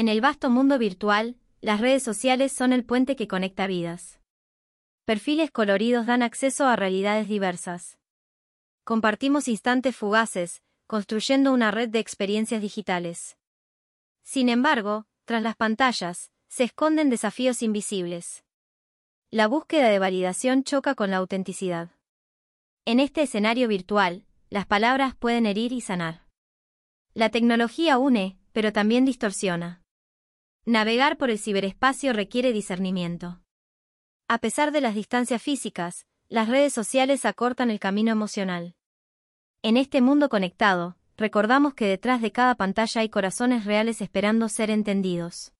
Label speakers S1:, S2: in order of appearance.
S1: En el vasto mundo virtual, las redes sociales son el puente que conecta vidas. Perfiles coloridos dan acceso a realidades diversas. Compartimos instantes fugaces, construyendo una red de experiencias digitales. Sin embargo, tras las pantallas, se esconden desafíos invisibles. La búsqueda de validación choca con la autenticidad. En este escenario virtual, las palabras pueden herir y sanar. La tecnología une, pero también distorsiona. Navegar por el ciberespacio requiere discernimiento. A pesar de las distancias físicas, las redes sociales acortan el camino emocional. En este mundo conectado, recordamos que detrás de cada pantalla hay corazones reales esperando ser entendidos.